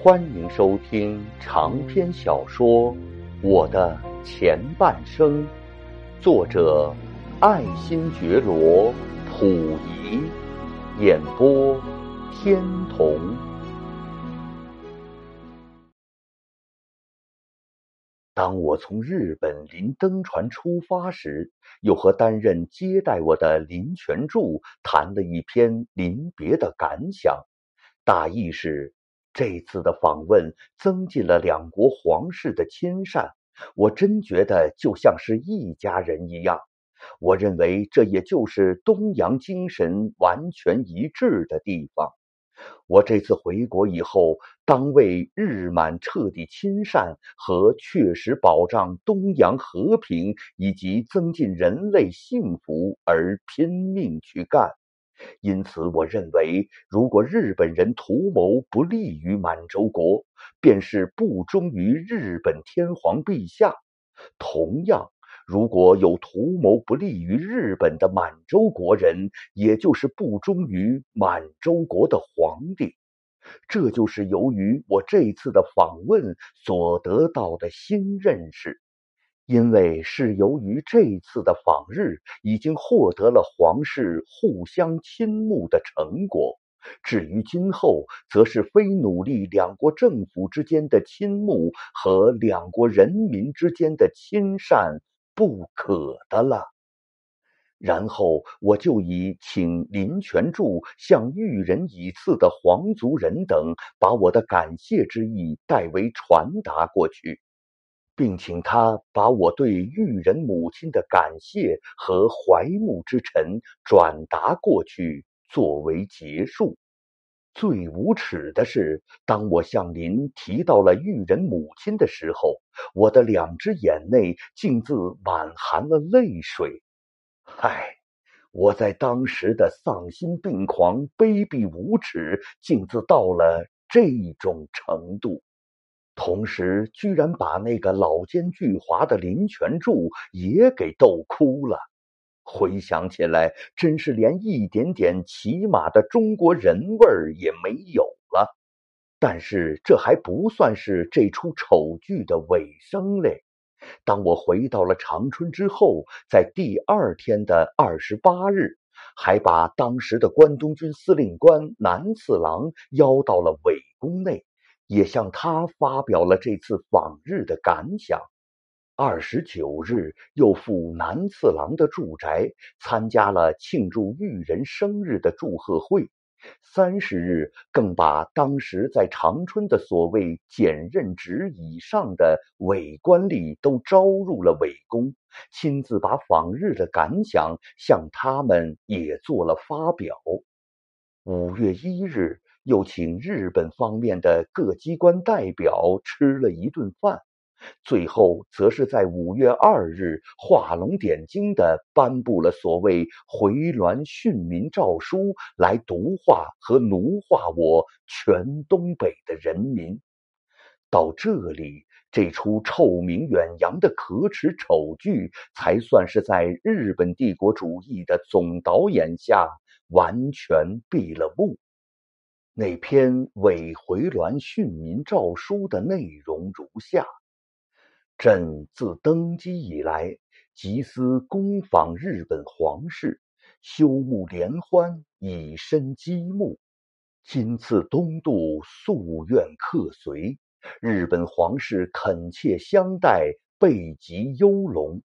欢迎收听长篇小说《我的前半生》，作者爱新觉罗·溥仪，演播天童。当我从日本临登船出发时，又和担任接待我的林泉柱谈了一篇临别的感想，大意是。这次的访问增进了两国皇室的亲善，我真觉得就像是一家人一样。我认为这也就是东洋精神完全一致的地方。我这次回国以后，当为日满彻底亲善和确实保障东洋和平以及增进人类幸福而拼命去干。因此，我认为，如果日本人图谋不利于满洲国，便是不忠于日本天皇陛下；同样，如果有图谋不利于日本的满洲国人，也就是不忠于满洲国的皇帝。这就是由于我这次的访问所得到的新认识。因为是由于这次的访日已经获得了皇室互相倾慕的成果，至于今后，则是非努力两国政府之间的亲慕和两国人民之间的亲善不可的了。然后我就以请林泉柱向遇人以次的皇族人等把我的感谢之意代为传达过去。并请他把我对裕仁母亲的感谢和怀慕之忱转达过去，作为结束。最无耻的是，当我向您提到了裕仁母亲的时候，我的两只眼内竟自满含了泪水。唉，我在当时的丧心病狂、卑鄙无耻，竟自到了这种程度。同时，居然把那个老奸巨猾的林泉柱也给逗哭了。回想起来，真是连一点点起码的中国人味儿也没有了。但是，这还不算是这出丑剧的尾声嘞。当我回到了长春之后，在第二天的二十八日，还把当时的关东军司令官南次郎邀到了伪宫内。也向他发表了这次访日的感想。二十九日，又赴南次郎的住宅，参加了庆祝裕仁生日的祝贺会。三十日，更把当时在长春的所谓检任职以上的伪官吏都招入了伪宫，亲自把访日的感想向他们也做了发表。五月一日。又请日本方面的各机关代表吃了一顿饭，最后则是在五月二日画龙点睛的颁布了所谓回銮训民诏书，来毒化和奴化我全东北的人民。到这里，这出臭名远扬的可耻丑剧，才算是在日本帝国主义的总导演下完全闭了幕。那篇伪回銮训民诏书的内容如下：朕自登基以来，集思恭访日本皇室，修慕联欢，以身积木。今次东渡，夙愿客随，日本皇室恳切相待，备极优隆，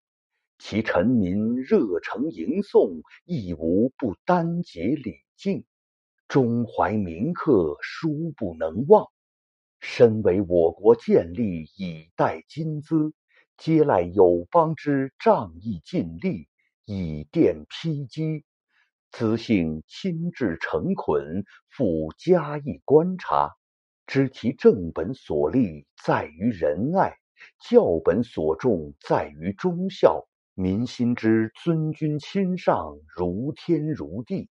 其臣民热诚迎送，亦无不单结礼敬。中怀铭刻，殊不能忘。身为我国建立以待今兹，皆赖友邦之仗义尽力，以奠披基。兹幸亲至诚捆，复加以观察，知其正本所立在于仁爱，教本所重在于忠孝，民心之尊君亲上，如天如地。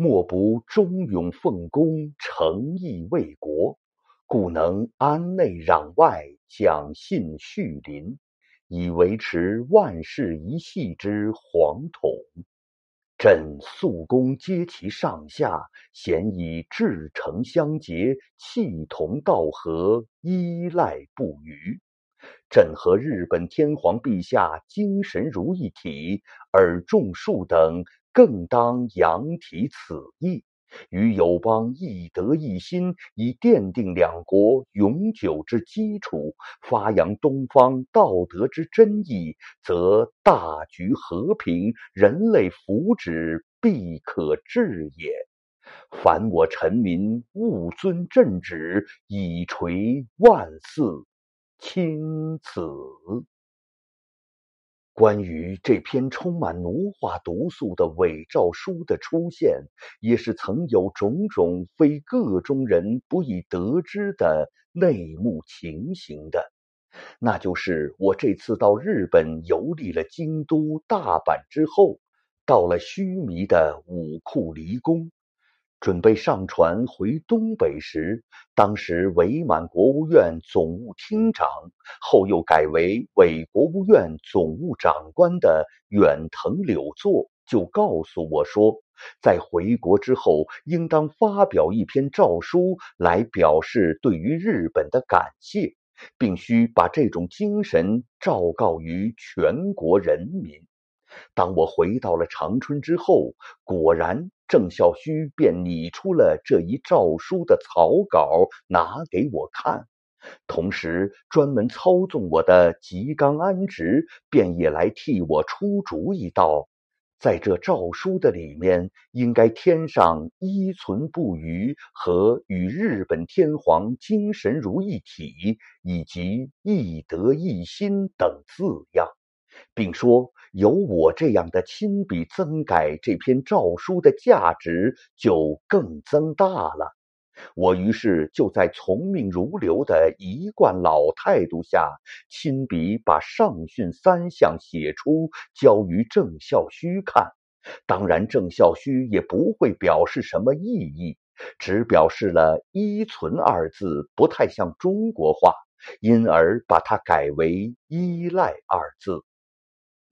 莫不忠勇奉公，诚意为国，故能安内攘外，讲信恤邻，以维持万世一系之皇统。朕肃公皆其上下，咸以至诚相结，气同道合，依赖不渝。朕和日本天皇陛下精神如一体，而众庶等更当扬体此意。与友邦一德一心，以奠定两国永久之基础，发扬东方道德之真意，则大局和平，人类福祉必可至也。凡我臣民勿遵朕旨，以垂万祀，钦此。关于这篇充满奴化毒素的伪诏书的出现，也是曾有种种非个中人不易得知的内幕情形的。那就是我这次到日本游历了京都、大阪之后，到了须弥的武库离宫。准备上船回东北时，当时伪满国务院总务厅长，后又改为伪国务院总务长官的远藤柳作就告诉我说，在回国之后，应当发表一篇诏书来表示对于日本的感谢，并须把这种精神昭告于全国人民。当我回到了长春之后，果然郑孝胥便拟出了这一诏书的草稿，拿给我看。同时，专门操纵我的吉冈安直便也来替我出主意道：在这诏书的里面，应该添上“依存不渝”和“与日本天皇精神如一体”以及“一德一心”等字样。并说，有我这样的亲笔增改这篇诏书的价值就更增大了。我于是就在从命如流的一贯老态度下，亲笔把上训三项写出，交于郑孝胥看。当然，郑孝胥也不会表示什么异议，只表示了“依存”二字不太像中国话，因而把它改为“依赖”二字。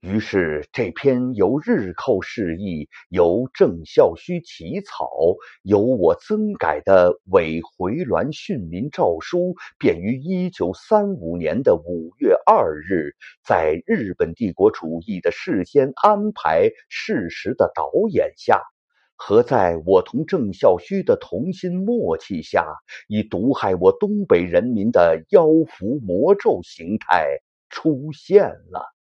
于是，这篇由日寇示意、由郑孝胥起草、由我增改的伪回銮训民诏书，便于一九三五年的五月二日，在日本帝国主义的事先安排、事实的导演下，和在我同郑孝胥的同心默契下，以毒害我东北人民的妖符魔咒形态出现了。